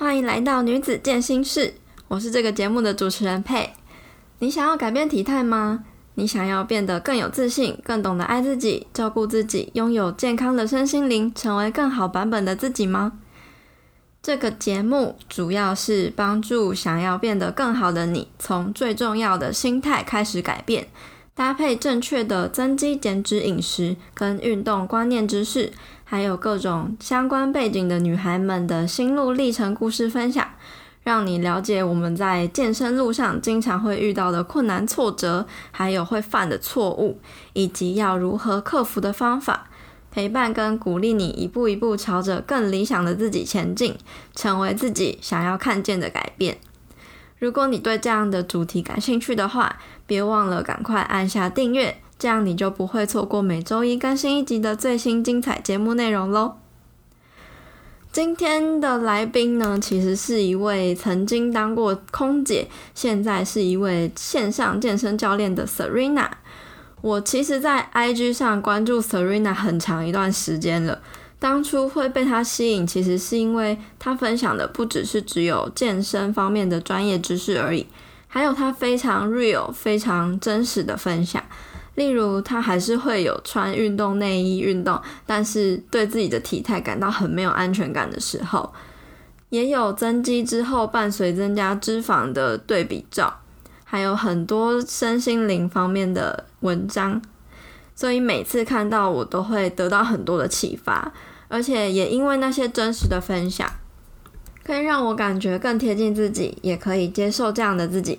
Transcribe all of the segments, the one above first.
欢迎来到女子健心室，我是这个节目的主持人佩。你想要改变体态吗？你想要变得更有自信，更懂得爱自己，照顾自己，拥有健康的身心灵，成为更好版本的自己吗？这个节目主要是帮助想要变得更好的你，从最重要的心态开始改变，搭配正确的增肌减脂饮食跟运动观念知识。还有各种相关背景的女孩们的心路历程故事分享，让你了解我们在健身路上经常会遇到的困难挫折，还有会犯的错误，以及要如何克服的方法，陪伴跟鼓励你一步一步朝着更理想的自己前进，成为自己想要看见的改变。如果你对这样的主题感兴趣的话，别忘了赶快按下订阅。这样你就不会错过每周一更新一集的最新精彩节目内容喽。今天的来宾呢，其实是一位曾经当过空姐，现在是一位线上健身教练的 Serena。我其实，在 IG 上关注 Serena 很长一段时间了。当初会被她吸引，其实是因为她分享的不只是只有健身方面的专业知识而已，还有她非常 real、非常真实的分享。例如，他还是会有穿运动内衣运动，但是对自己的体态感到很没有安全感的时候，也有增肌之后伴随增加脂肪的对比照，还有很多身心灵方面的文章，所以每次看到我都会得到很多的启发，而且也因为那些真实的分享，可以让我感觉更贴近自己，也可以接受这样的自己。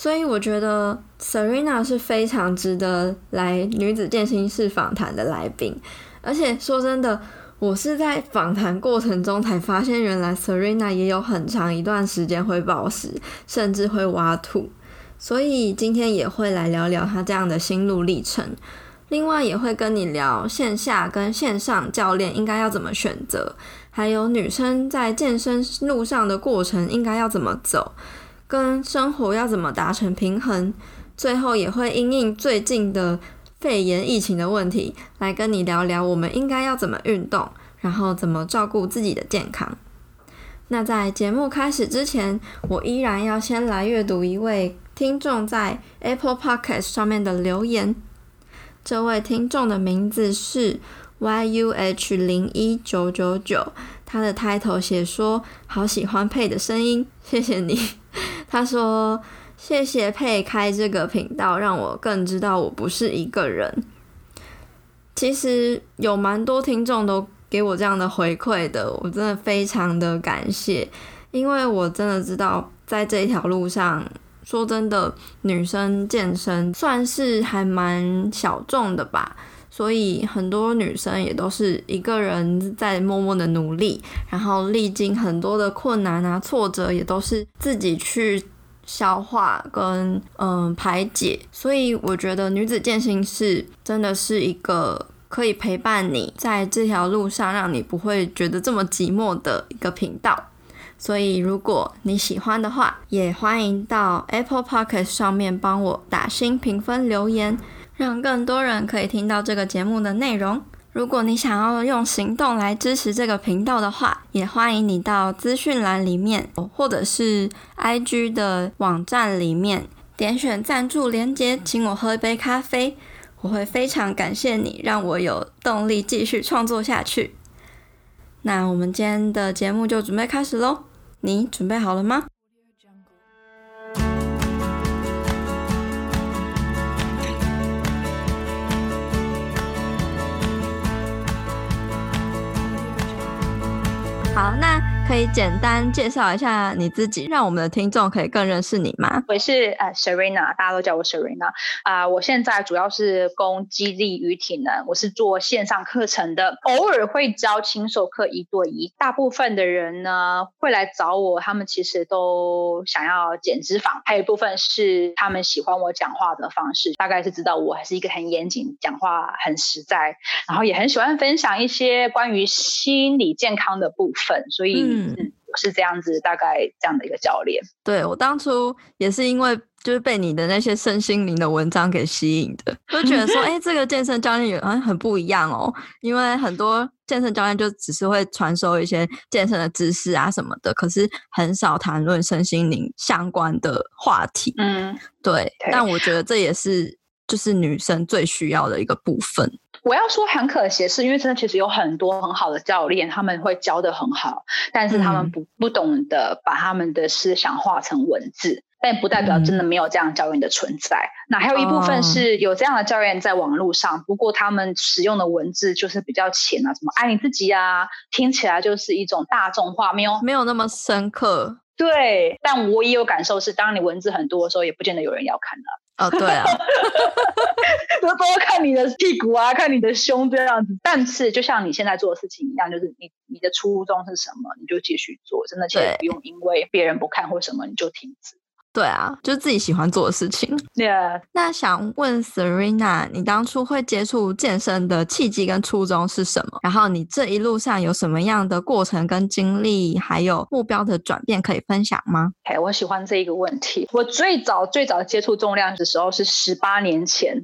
所以我觉得 Serena 是非常值得来女子健身室访谈的来宾，而且说真的，我是在访谈过程中才发现，原来 Serena 也有很长一段时间会暴食，甚至会挖吐。所以今天也会来聊聊她这样的心路历程，另外也会跟你聊线下跟线上教练应该要怎么选择，还有女生在健身路上的过程应该要怎么走。跟生活要怎么达成平衡？最后也会因应最近的肺炎疫情的问题，来跟你聊聊我们应该要怎么运动，然后怎么照顾自己的健康。那在节目开始之前，我依然要先来阅读一位听众在 Apple Podcast 上面的留言。这位听众的名字是 YUH 零一九九九，他的 title 写说：“好喜欢佩的声音，谢谢你。”他说：“谢谢佩开这个频道，让我更知道我不是一个人。”其实有蛮多听众都给我这样的回馈的，我真的非常的感谢，因为我真的知道在这一条路上，说真的，女生健身算是还蛮小众的吧。所以很多女生也都是一个人在默默的努力，然后历经很多的困难啊、挫折，也都是自己去消化跟嗯、排解。所以我觉得女子健心是真的是一个可以陪伴你在这条路上，让你不会觉得这么寂寞的一个频道。所以如果你喜欢的话，也欢迎到 Apple Podcast 上面帮我打星评分留言。让更多人可以听到这个节目的内容。如果你想要用行动来支持这个频道的话，也欢迎你到资讯栏里面，或者是 IG 的网站里面点选赞助连接，请我喝一杯咖啡。我会非常感谢你，让我有动力继续创作下去。那我们今天的节目就准备开始喽，你准备好了吗？好，那可以简单介绍一下你自己，让我们的听众可以更认识你吗？我是呃 Serena，大家都叫我 Serena 啊、我现在主要是攻肌力与体能，我是做线上课程的，偶尔会教轻授课一对一。大部分的人呢会来找我，他们其实都想要减脂肪，还有一部分是他们喜欢我讲话的方式，大概是知道我还是一个很严谨、讲话很实在，然后也很喜欢分享一些关于心理健康的部分，所以。嗯我是这样子，大概这样的一个教练。对，我当初也是因为就是被你的那些身心灵的文章给吸引的，就觉得说，哎、欸，这个健身教练有好像很不一样哦。因为很多健身教练就只是会传授一些健身的知识啊什么的，可是很少谈论身心灵相关的话题。嗯，对。但我觉得这也是就是女生最需要的一个部分。我要说很可惜，是因为真的其实有很多很好的教练，他们会教的很好，但是他们不不懂得把他们的思想化成文字，但不代表真的没有这样教练的存在。嗯、那还有一部分是有这样的教练在网络上，不过他们使用的文字就是比较浅啊，什么爱你自己啊，听起来就是一种大众化，没有没有那么深刻。对，但我也有感受是，当你文字很多的时候，也不见得有人要看的。哦，对啊，都都要看你的屁股啊，看你的胸这样子。但是就像你现在做的事情一样，就是你你的初衷是什么，你就继续做，真的，且不用因为别人不看或什么你就停止。对啊，就自己喜欢做的事情。Yeah. 那想问 Serena，你当初会接触健身的契机跟初衷是什么？然后你这一路上有什么样的过程跟经历，还有目标的转变可以分享吗？哎，okay, 我喜欢这一个问题。我最早最早接触重量的时候是十八年前，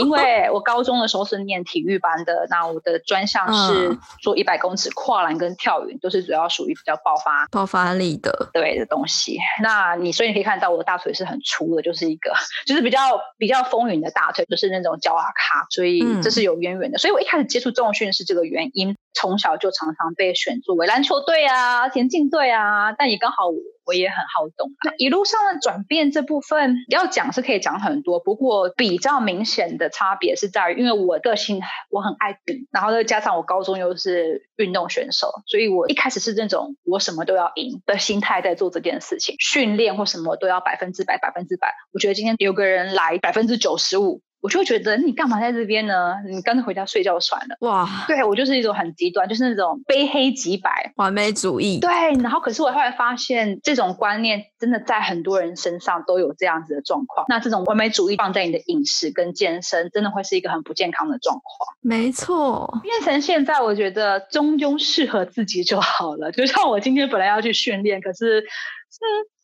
因为我高中的时候是念体育班的，那我的专项是做一百公尺跨栏跟跳远，都是主要属于比较爆发爆发力的对的东西。那你。所以你可以看到我的大腿是很粗的，就是一个就是比较比较丰腴的大腿，就是那种胶阿卡，所以这是有渊源的。所以我一开始接触重训是这个原因，从小就常常被选作为篮球队啊、田径队啊，但也刚好我。我也很好动。那一路上的转变这部分要讲是可以讲很多，不过比较明显的差别是在于，因为我个性我很爱比，然后再加上我高中又是运动选手，所以我一开始是那种我什么都要赢的心态在做这件事情，训练或什么都要百分之百、百分之百。我觉得今天有个人来百分之九十五。我就会觉得你干嘛在这边呢？你干脆回家睡觉算了。哇，对，我就是一种很极端，就是那种非黑即白、完美主义。对，然后可是我后来发现，这种观念真的在很多人身上都有这样子的状况。那这种完美主义放在你的饮食跟健身，真的会是一个很不健康的状况。没错，变成现在，我觉得中庸适合自己就好了。就像我今天本来要去训练，可是是。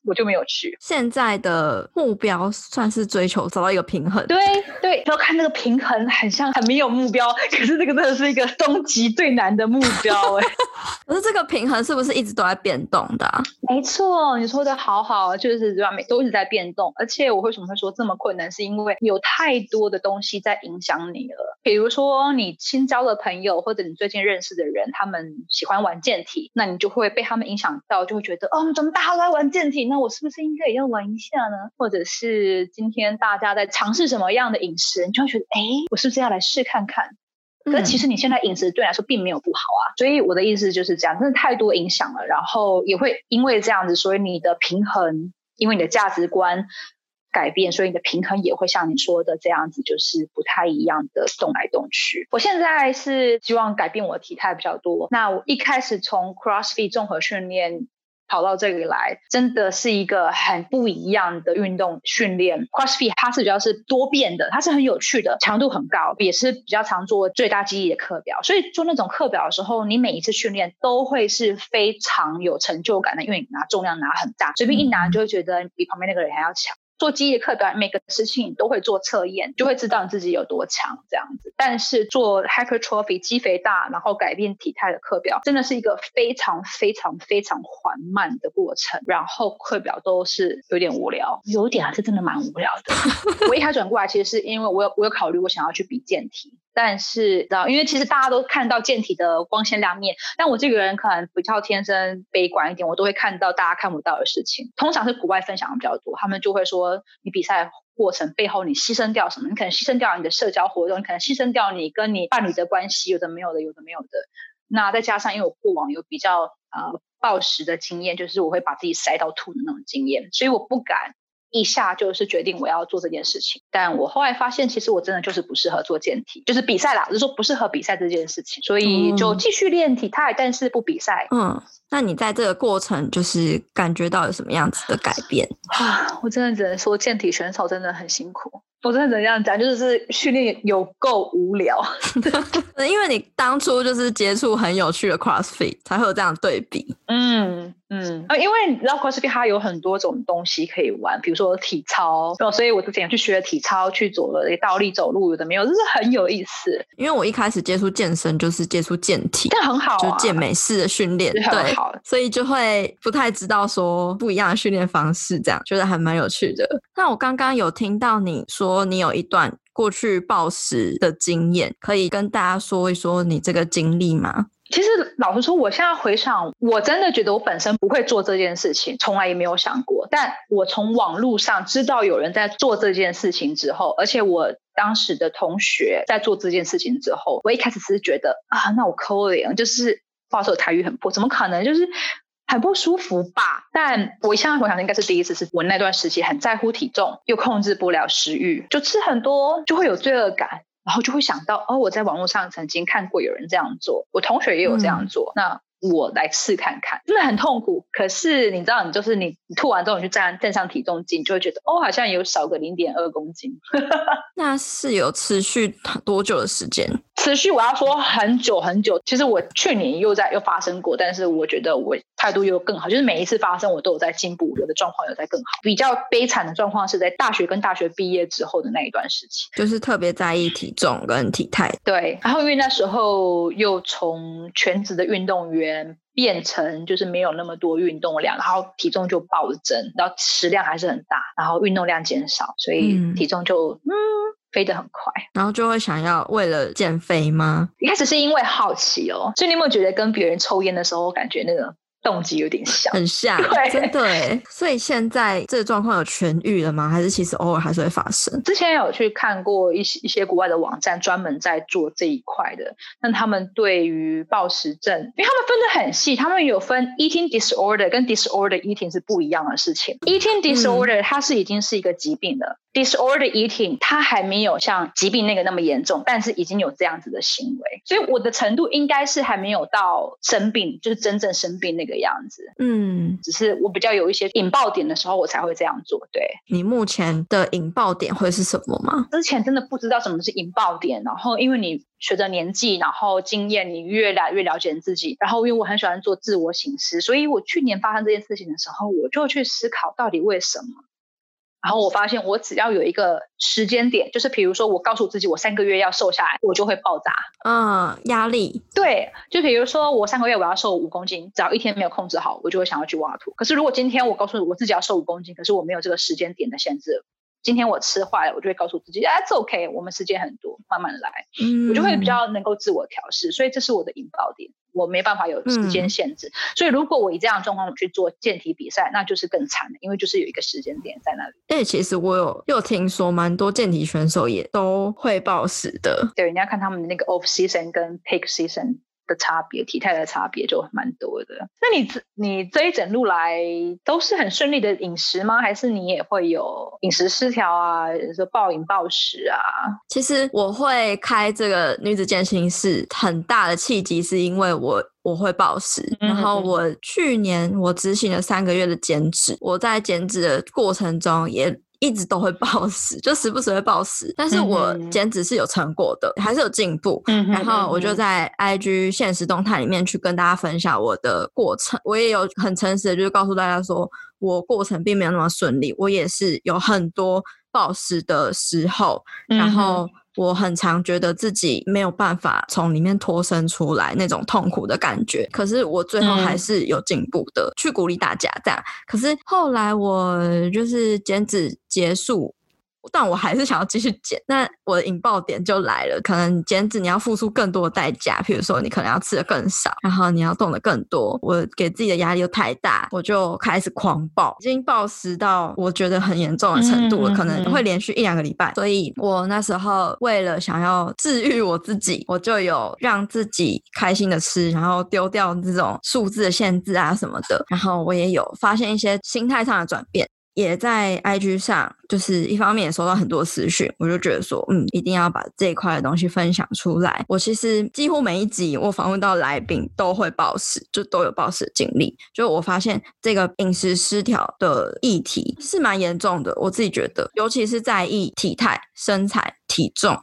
我就没有去。现在的目标算是追求找到一个平衡。对对，要看那个平衡，很像很没有目标，可是这个真的是一个终极最难的目标哎。可是这个平衡是不是一直都在变动的啊？没错，你说的好好，就是对吧？每都一直在变动。而且我为什么会说这么困难，是因为有太多的东西在影响你了。比如说你新交的朋友，或者你最近认识的人，他们喜欢玩健体，那你就会被他们影响到，就会觉得哦，怎么大家都在玩健体？那我是不是应该也要玩一下呢？或者是今天大家在尝试什么样的饮食，你就会觉得，哎，我是不是要来试看看？可是其实你现在饮食对你来说并没有不好啊。所以我的意思就是这样，真的太多影响了，然后也会因为这样子，所以你的平衡，因为你的价值观改变，所以你的平衡也会像你说的这样子，就是不太一样的动来动去。我现在是希望改变我的体态比较多。那我一开始从 CrossFit 综合训练。跑到这里来，真的是一个很不一样的运动训练。CrossFit 它是比较是多变的，它是很有趣的，强度很高，也是比较常做最大肌力的课表。所以做那种课表的时候，你每一次训练都会是非常有成就感的，因为你拿重量拿很大，随便一拿就会觉得比旁边那个人还要强。做肌力课表，每个事情你都会做测验，就会知道你自己有多强这样子。但是做 hypertrophy 肌肥大，然后改变体态的课表，真的是一个非常非常非常缓慢的过程。然后课表都是有点无聊，有点还是真的蛮无聊的。我一开始转过来，其实是因为我有我有考虑，我想要去比健体。但是，知道，因为其实大家都看到健体的光鲜亮面，但我这个人可能比较天生悲观一点，我都会看到大家看不到的事情。通常是国外分享的比较多，他们就会说你比赛过程背后你牺牲掉什么？你可能牺牲掉你的社交活动，你可能牺牲掉你跟你伴侣的关系，有的没有的，有的没有的。那再加上因为我过往有比较呃暴食的经验，就是我会把自己塞到吐的那种经验，所以我不敢。一下就是决定我要做这件事情，但我后来发现，其实我真的就是不适合做健体，就是比赛啦，就是说不适合比赛这件事情，所以就继续练体态，但是不比赛。嗯，那你在这个过程就是感觉到有什么样子的改变？啊，我真的只能说，健体选手真的很辛苦。我真的怎样讲，就是训练有够无聊。因为你当初就是接触很有趣的 CrossFit，才会有这样对比。嗯嗯，啊，因为你知道 CrossFit 它有很多种东西可以玩，比如说体操，所以我之前去学体操，去做了倒立走路，有的没有，就是很有意思。因为我一开始接触健身就是接触健体，但很好、啊，就健美式的训练，对，所以就会不太知道说不一样的训练方式，这样觉得还蛮有趣的。那我刚刚有听到你说你有一段过去暴食的经验，可以跟大家说一说你这个经历吗？其实老实说，我现在回想，我真的觉得我本身不会做这件事情，从来也没有想过。但我从网络上知道有人在做这件事情之后，而且我当时的同学在做这件事情之后，我一开始只是觉得啊，那我可怜，就是话说台语很破，怎么可能？就是很不舒服吧？但我现在回想，应该是第一次，是我那段时期很在乎体重，又控制不了食欲，就吃很多就会有罪恶感。然后就会想到，哦，我在网络上曾经看过有人这样做，我同学也有这样做，嗯、那我来试看看，真的很痛苦。可是你知道，你就是你，吐完之后你去站站上体重计，你就会觉得，哦，好像有少个零点二公斤。那是有持续多久的时间？持续我要说很久很久。其实我去年又在又发生过，但是我觉得我态度又更好，就是每一次发生我都有在进步，我的状况有在更好。比较悲惨的状况是在大学跟大学毕业之后的那一段时期，就是特别在意体重跟体态。对，然后因为那时候又从全职的运动员变成就是没有那么多运动量，然后体重就暴增，然后食量还是很大，然后运动量减少，所以体重就嗯。嗯飞得很快，然后就会想要为了减肥吗？一开始是因为好奇哦，所以你有没有觉得跟别人抽烟的时候，感觉那个动机有点像？很像，对真的。所以现在这个状况有痊愈了吗？还是其实偶尔还是会发生？之前有去看过一些一些国外的网站，专门在做这一块的。那他们对于暴食症，因为他们分得很细，他们有分 eating disorder 跟 disorder eating 是不一样的事情。eating disorder 它是已经是一个疾病了。嗯 Disorder eating，它还没有像疾病那个那么严重，但是已经有这样子的行为，所以我的程度应该是还没有到生病，就是真正生病那个样子。嗯，只是我比较有一些引爆点的时候，我才会这样做。对。你目前的引爆点会是什么吗？之前真的不知道什么是引爆点，然后因为你随着年纪，然后经验，你越来越了解自己，然后因为我很喜欢做自我醒思，所以我去年发生这件事情的时候，我就去思考到底为什么。然后我发现，我只要有一个时间点，就是比如说，我告诉自己我三个月要瘦下来，我就会爆炸。嗯，压力。对，就比如说我三个月我要瘦五公斤，只要一天没有控制好，我就会想要去挖土。可是如果今天我告诉我自己要瘦五公斤，可是我没有这个时间点的限制，今天我吃坏了，我就会告诉自己，哎，it's OK，我们时间很多，慢慢来。嗯，我就会比较能够自我调试，所以这是我的引爆点。我没办法有时间限制，嗯、所以如果我以这样的状况去做健体比赛，那就是更惨的，因为就是有一个时间点在那里。诶，其实我有又听说，蛮多健体选手也都会暴食的。对，你要看他们的那个 off season 跟 peak season。的差别，体态的差别就蛮多的。那你这你这一整路来都是很顺利的饮食吗？还是你也会有饮食失调啊，说暴饮暴食啊？其实我会开这个女子健身室，很大的契机是因为我我会暴食。嗯、然后我去年我执行了三个月的减脂，我在减脂的过程中也。一直都会暴食，就时不时会暴食，但是我减脂是有成果的，还是有进步。嗯、然后我就在 IG 现实动态里面去跟大家分享我的过程，我也有很诚实的，就是告诉大家说我过程并没有那么顺利，我也是有很多暴食的时候，然后。我很常觉得自己没有办法从里面脱身出来那种痛苦的感觉，可是我最后还是有进步的，嗯、去鼓励大家这样。可是后来我就是减脂结束。但我还是想要继续减，那我的引爆点就来了。可能减脂你要付出更多的代价，譬如说你可能要吃的更少，然后你要动的更多。我给自己的压力又太大，我就开始狂暴，已经暴食到我觉得很严重的程度了，可能会连续一两个礼拜。所以我那时候为了想要治愈我自己，我就有让自己开心的吃，然后丢掉这种数字的限制啊什么的。然后我也有发现一些心态上的转变。也在 IG 上，就是一方面也收到很多私讯，我就觉得说，嗯，一定要把这一块的东西分享出来。我其实几乎每一集我访问到来宾都会暴食，就都有暴食的经历。就我发现这个饮食失调的议题是蛮严重的，我自己觉得，尤其是在意体态、身材、体重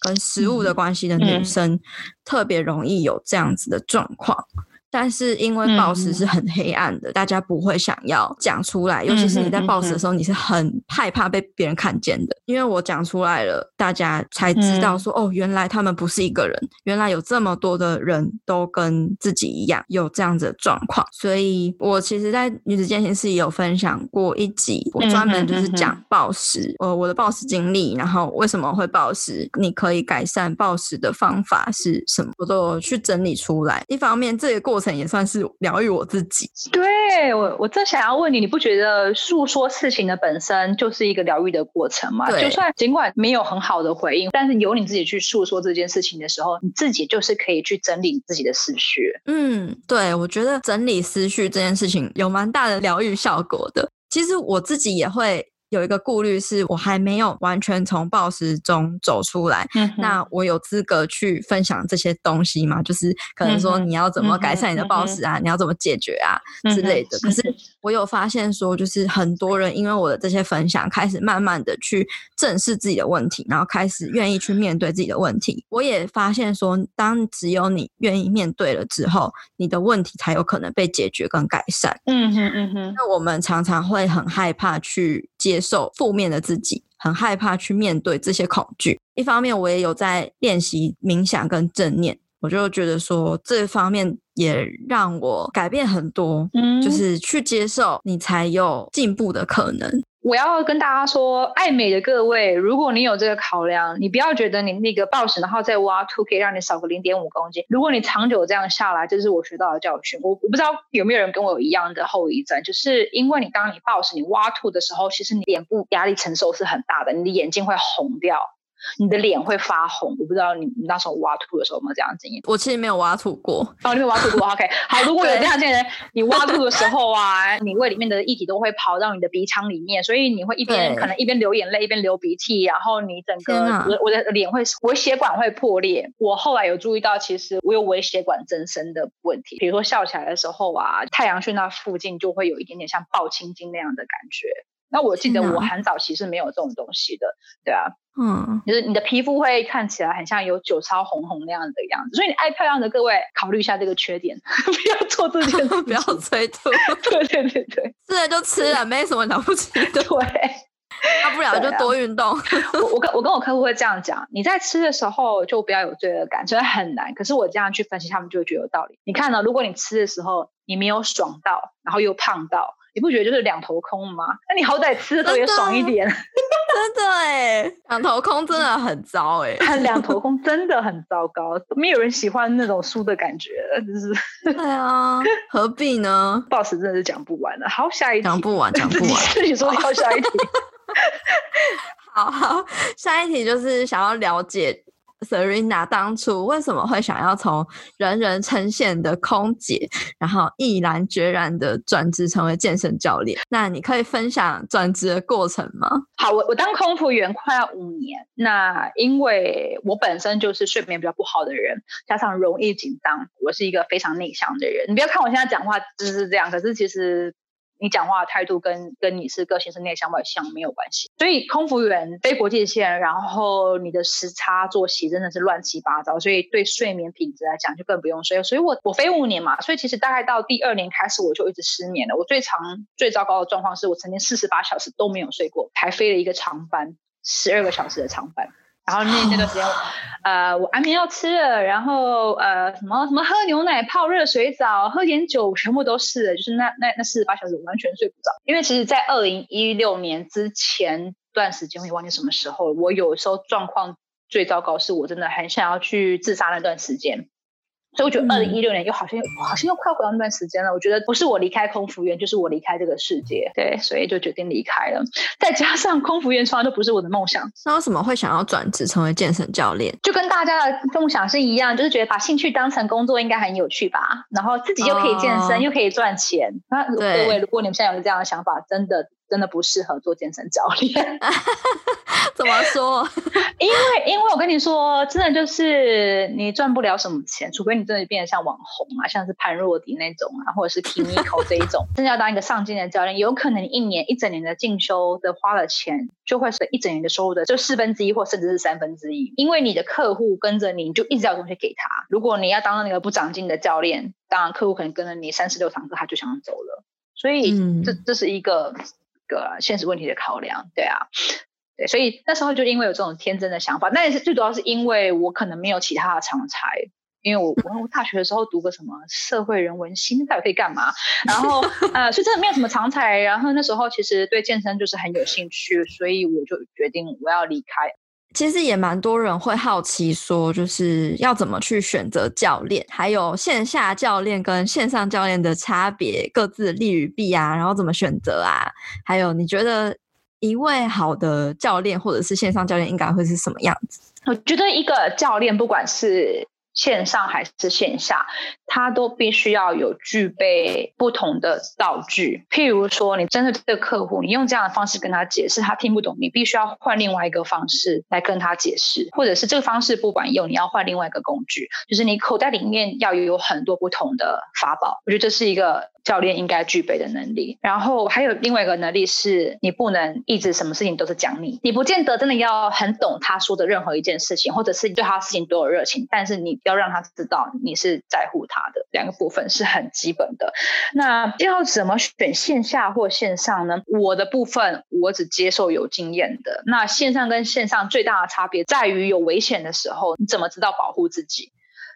跟食物的关系的女生，特别容易有这样子的状况。但是因为暴食是很黑暗的，嗯、大家不会想要讲出来，尤其是你在暴食的时候，你是很害怕被别人看见的。因为我讲出来了，大家才知道说，嗯、哦，原来他们不是一个人，原来有这么多的人都跟自己一样有这样子的状况。所以我其实，在女子健行室也有分享过一集，我专门就是讲暴食，呃，我的暴食经历，然后为什么会暴食，你可以改善暴食的方法是什么，我都有去整理出来。一方面，这个过程也算是疗愈我自己。对，我，我正想要问你，你不觉得诉说事情的本身就是一个疗愈的过程吗？就算尽管没有很好的回应，但是由你自己去诉说这件事情的时候，你自己就是可以去整理自己的思绪。嗯，对，我觉得整理思绪这件事情有蛮大的疗愈效果的。其实我自己也会。有一个顾虑是，我还没有完全从暴食中走出来。嗯、那我有资格去分享这些东西吗？就是可能说你要怎么改善你的暴食啊，嗯、你要怎么解决啊、嗯、之类的。可是我有发现说，就是很多人因为我的这些分享，开始慢慢的去正视自己的问题，然后开始愿意去面对自己的问题。我也发现说，当只有你愿意面对了之后，你的问题才有可能被解决跟改善。嗯哼嗯哼。那我们常常会很害怕去接。受负面的自己，很害怕去面对这些恐惧。一方面，我也有在练习冥想跟正念，我就觉得说这方面也让我改变很多。嗯，就是去接受，你才有进步的可能。我要跟大家说，爱美的各位，如果你有这个考量，你不要觉得你那个暴食，然后再挖凸可以让你少个零点五公斤。如果你长久这样下来，这是我学到的教训。我我不知道有没有人跟我有一样的后遗症，就是因为你当你暴食，你挖凸的时候，其实你脸部压力承受是很大的，你的眼睛会红掉。你的脸会发红，我不知道你你那时候挖土的时候有没有这样的经验？我其实没有挖土过。哦，你没有挖土过，OK。好，如果有这样的经验，你挖土的时候啊，你胃里面的液体都会跑到你的鼻腔里面，所以你会一边可能一边流眼泪一边流鼻涕，然后你整个哪我我的脸会我血管会破裂。我后来有注意到，其实我有微血管增生的问题，比如说笑起来的时候啊，太阳穴那附近就会有一点点像爆青筋那样的感觉。那我记得我很早期是没有这种东西的，对啊，嗯，就是你的皮肤会看起来很像有酒糟红红那样的样子，所以你爱漂亮的各位考虑一下这个缺点，不要做这件事，不要催吐，对对对对，吃了就吃了，没什么了不起的，对，大不了就多运动。啊、我我跟我跟我客户会这样讲，你在吃的时候就不要有罪恶感，所以很难，可是我这样去分析，他们就会觉得有道理。你看呢？如果你吃的时候你没有爽到，然后又胖到。你不觉得就是两头空吗？那你好歹吃的时候也爽一点。真的哎，两头空真的很糟哎，两头空真的很糟糕，没有人喜欢那种输的感觉，就是。对啊，何必呢？？boss 真的是讲不完了。好，下一题。讲不完，讲不完。自己说要下一题。好好，下一题就是想要了解。Serena 当初为什么会想要从人人称羡的空姐，然后毅然决然的转职成为健身教练？那你可以分享转职的过程吗？好，我我当空服员快要五年，那因为我本身就是睡眠比较不好的人，加上容易紧张，我是一个非常内向的人。你不要看我现在讲话就是这样，可是其实。你讲话的态度跟跟你是个性是内向外向没有关系，所以空服员飞国际线，然后你的时差作息真的是乱七八糟，所以对睡眠品质来讲就更不用说。所以我我飞五年嘛，所以其实大概到第二年开始我就一直失眠了。我最长最糟糕的状况是我曾经四十八小时都没有睡过，还飞了一个长班，十二个小时的长班。然后那那段时间，呃，我安眠药吃了，然后呃，什么什么喝牛奶、泡热水澡、喝点酒，全部都试了。就是那那那四十八小时，我完全睡不着。因为其实，在二零一六年之前段时间，我也忘记什么时候，我有时候状况最糟糕，是我真的很想要去自杀那段时间。所以我觉得二零一六年又好像又、嗯、好像又快回到那段时间了。我觉得不是我离开空服员，就是我离开这个世界。对，所以就决定离开了。再加上空服员从来都不是我的梦想。那为什么会想要转职成为健身教练？就跟大家的梦想是一样，就是觉得把兴趣当成工作应该很有趣吧。然后自己又可以健身，哦、又可以赚钱。那各位，如果你们现在有这样的想法，真的。真的不适合做健身教练。怎么说？因为因为我跟你说，真的就是你赚不了什么钱，除非你真的变得像网红啊，像是潘若迪那种啊，或者是 Kimiko 这一种，真的要当一个上进的教练，有可能你一年一整年的进修的花了钱，就会是一整年的收入的就四分之一或甚至是三分之一，因为你的客户跟着你，你就一直要东西给他。如果你要当那个不长进的教练，当然客户可能跟着你三十六堂课，他就想走了。所以这这是一个个现实问题的考量，对啊。对，所以那时候就因为有这种天真的想法，那也是最主要是因为我可能没有其他的常才，因为我 我大学的时候读个什么社会人文系，到底可以干嘛？然后 呃，所以真的没有什么常才。然后那时候其实对健身就是很有兴趣，所以我就决定我要离开。其实也蛮多人会好奇说，就是要怎么去选择教练，还有线下教练跟线上教练的差别，各自利与弊啊，然后怎么选择啊？还有你觉得？一位好的教练或者是线上教练应该会是什么样子？我觉得一个教练不管是线上还是线下，他都必须要有具备不同的道具。譬如说，你针对这个客户，你用这样的方式跟他解释，他听不懂，你必须要换另外一个方式来跟他解释，或者是这个方式不管用，你要换另外一个工具，就是你口袋里面要有很多不同的法宝。我觉得这是一个。教练应该具备的能力，然后还有另外一个能力是，你不能一直什么事情都是讲你，你不见得真的要很懂他说的任何一件事情，或者是对他事情都有热情，但是你要让他知道你是在乎他的，两个部分是很基本的。那要怎么选线下或线上呢？我的部分我只接受有经验的。那线上跟线上最大的差别在于有危险的时候，你怎么知道保护自己？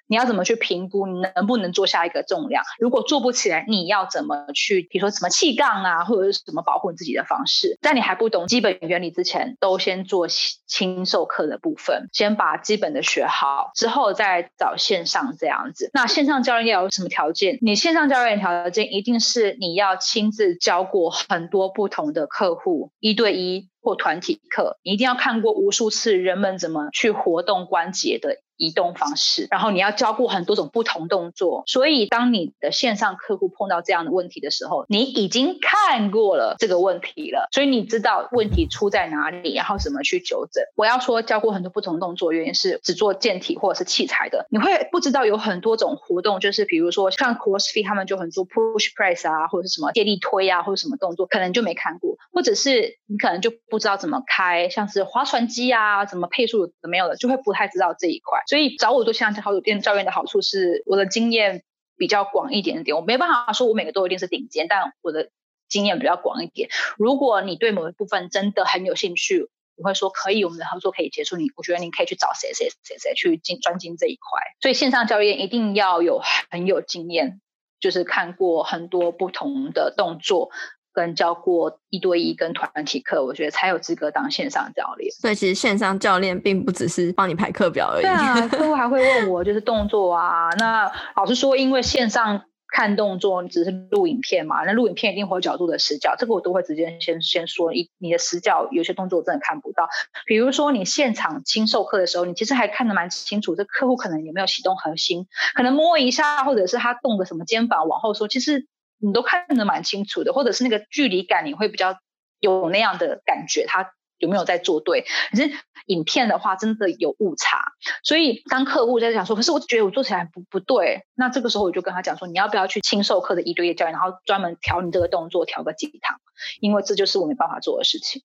你要怎么去评估你能不能做下一个重量？如果做不起来，你要怎么去，比如说什么气杠啊，或者是什么保护你自己的方式？在你还不懂基本原理之前，都先做轻授课的部分，先把基本的学好，之后再找线上这样子。那线上教练要有什么条件？你线上教练条件一定是你要亲自教过很多不同的客户，一对一或团体课，你一定要看过无数次人们怎么去活动关节的。移动方式，然后你要教过很多种不同动作，所以当你的线上客户碰到这样的问题的时候，你已经看过了这个问题了，所以你知道问题出在哪里，然后怎么去纠正。我要说教过很多不同动作，原因是只做健体或者是器材的，你会不知道有很多种活动，就是比如说像 CrossFit 他们就很做 Push Press 啊，或者是什么借力推啊，或者什么动作，可能就没看过，或者是你可能就不知道怎么开，像是划船机啊，怎么配速没有的，就会不太知道这一块。所以找我做线上好酒店教练的好处是，我的经验比较广一点点。我没办法说我每个都一定是顶尖，但我的经验比较广一点。如果你对某一部分真的很有兴趣，我会说可以，我们的合作可以结束。你我觉得你可以去找谁谁谁谁去精专精这一块。所以线上教练一定要有很有经验，就是看过很多不同的动作。跟教过一对一跟团体课，我觉得才有资格当线上教练。所以其实线上教练并不只是帮你排课表而已。对啊，客户还会问我就是动作啊。那老实说，因为线上看动作你只是录影片嘛，那录影片一定会有角度的死角，这个我都会直接先先说，一你的死角有些动作我真的看不到。比如说你现场轻授课的时候，你其实还看得蛮清楚，这客户可能有没有启动核心，可能摸一下，或者是他动个什么肩膀往后缩，其实。你都看得蛮清楚的，或者是那个距离感，你会比较有那样的感觉，他有没有在做对？可是影片的话，真的有误差。所以当客户在讲说，可是我觉得我做起来不不对，那这个时候我就跟他讲说，你要不要去亲授课的一对一教练，然后专门调你这个动作，调个几堂，因为这就是我没办法做的事情。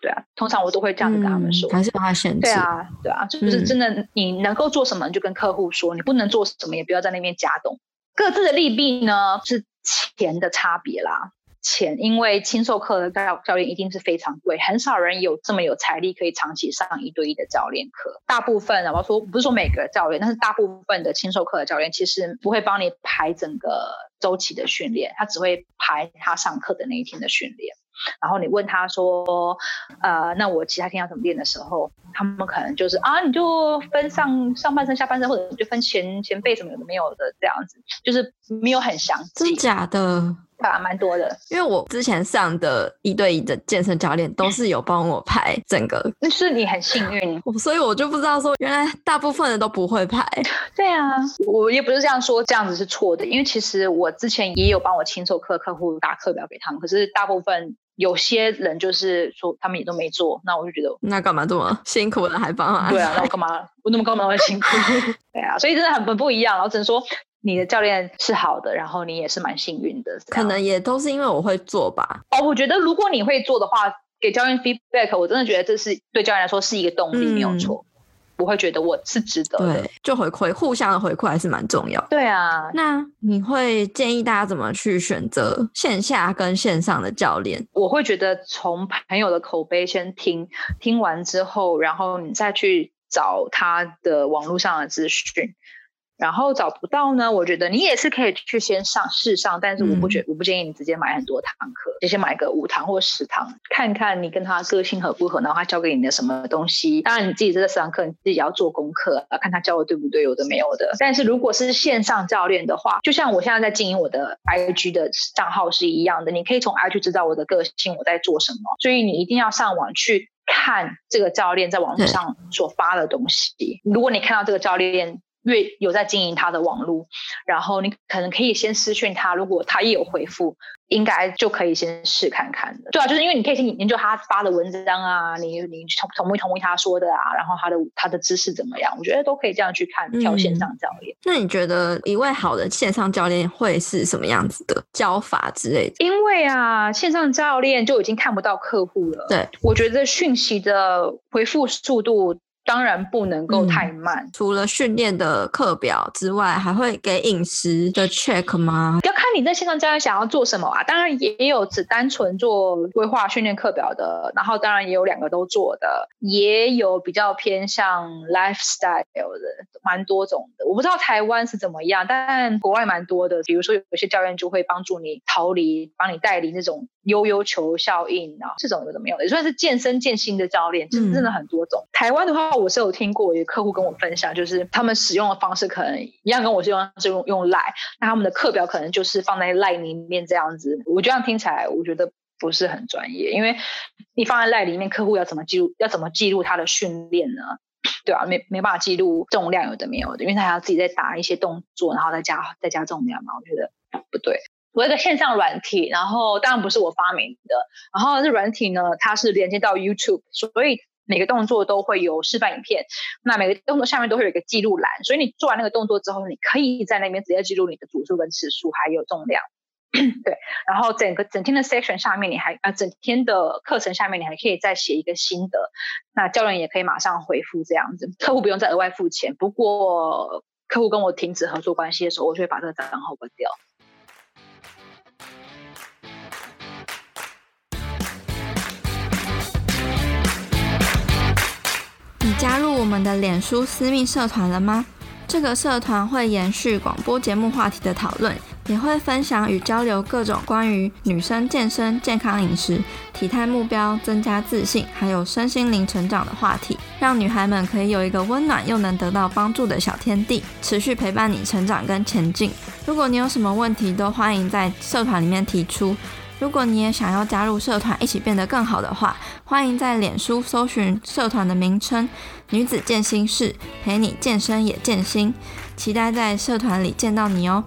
对啊，通常我都会这样子跟他们说，嗯、还是帮他选择。对啊，对啊，就是真的，你能够做什么，你就跟客户说；你不能做什么，也不要在那边假动。各自的利弊呢是。钱的差别啦，钱，因为轻授课的教教练一定是非常贵，很少人有这么有财力可以长期上一对一的教练课。大部分，我要说不是说每个教练，但是大部分的轻授课的教练其实不会帮你排整个周期的训练，他只会排他上课的那一天的训练。然后你问他说，呃，那我其他天要怎么练的时候，他们可能就是啊，你就分上上半身、下半身，或者就分前前背什么的没有的这样子，就是没有很详细。真假的？啊，蛮多的。因为我之前上的一对一的健身教练都是有帮我排整个，那是你很幸运，所以我就不知道说原来大部分人都不会排。对啊，我也不是这样说，这样子是错的，因为其实我之前也有帮我亲授课客户打课表给他们，可是大部分。有些人就是说他们也都没做，那我就觉得那干嘛这么辛苦的还帮啊？对啊，那我干嘛我那么干嘛那么辛苦？对啊，所以真的很很不一样。然后只能说你的教练是好的，然后你也是蛮幸运的。可能也都是因为我会做吧。哦，我觉得如果你会做的话，给教练 feedback，我真的觉得这是对教练来说是一个动力，嗯、没有错。我会觉得我是值得的，对，就回馈，互相的回馈还是蛮重要。对啊，那你会建议大家怎么去选择线下跟线上的教练？我会觉得从朋友的口碑先听，听完之后，然后你再去找他的网络上的资讯。然后找不到呢，我觉得你也是可以去先上试上，但是我不觉、嗯、我不建议你直接买很多堂课，就先买个五堂或十堂，看看你跟他个性合不合，然后他教给你的什么东西。当然你自己这十堂课你自己要做功课，看他教的对不对，有的没有的。但是如果是线上教练的话，就像我现在在经营我的 IG 的账号是一样的，你可以从 IG 知道我的个性，我在做什么，所以你一定要上网去看这个教练在网络上所发的东西。如果你看到这个教练，越有在经营他的网络，然后你可能可以先私讯他，如果他也有回复，应该就可以先试看看的。对啊，就是因为你可以先研究他发的文章啊，你你同同意同意他说的啊，然后他的他的知识怎么样，我觉得都可以这样去看挑线上教练。嗯。那你觉得一位好的线上教练会是什么样子的教法之类的？因为啊，线上教练就已经看不到客户了。对，我觉得讯息的回复速度。当然不能够太慢。嗯、除了训练的课表之外，还会给饮食的 check 吗？要看你在线上教练想要做什么啊。当然也有只单纯做规划训练课表的，然后当然也有两个都做的，也有比较偏向 lifestyle 的，蛮多种的。我不知道台湾是怎么样，但国外蛮多的。比如说有些教练就会帮助你逃离，帮你带离那种悠悠球效应啊，这种有的没有的，也算是健身健心的教练，真真的很多种。嗯、台湾的话。我是有听过，有客户跟我分享，就是他们使用的方式可能一样，跟我是用是用用 Line，那他们的课表可能就是放在 Line 里面这样子。我这样听起来，我觉得不是很专业，因为你放在 Line 里面，客户要怎么记录？要怎么记录他的训练呢？对啊，没没办法记录重量，有的没有的，因为他还要自己再打一些动作，然后再加再加重量嘛。我觉得不对。我有一个线上软体，然后当然不是我发明的，然后这软体呢，它是连接到 YouTube，所以。每个动作都会有示范影片，那每个动作下面都会有一个记录栏，所以你做完那个动作之后，你可以在那边直接记录你的组数跟次数，还有重量。对，然后整个整天的 section 下面，你还啊整天的课程下面，你还可以再写一个心得，那教练也可以马上回复这样子，客户不用再额外付钱。不过客户跟我停止合作关系的时候，我就会把这个账号关掉。我们的脸书私密社团了吗？这个社团会延续广播节目话题的讨论，也会分享与交流各种关于女生健身、健康饮食、体态目标、增加自信，还有身心灵成长的话题，让女孩们可以有一个温暖又能得到帮助的小天地，持续陪伴你成长跟前进。如果你有什么问题，都欢迎在社团里面提出。如果你也想要加入社团，一起变得更好的话，欢迎在脸书搜寻社团的名称“女子健心室”，陪你健身也健心。期待在社团里见到你哦。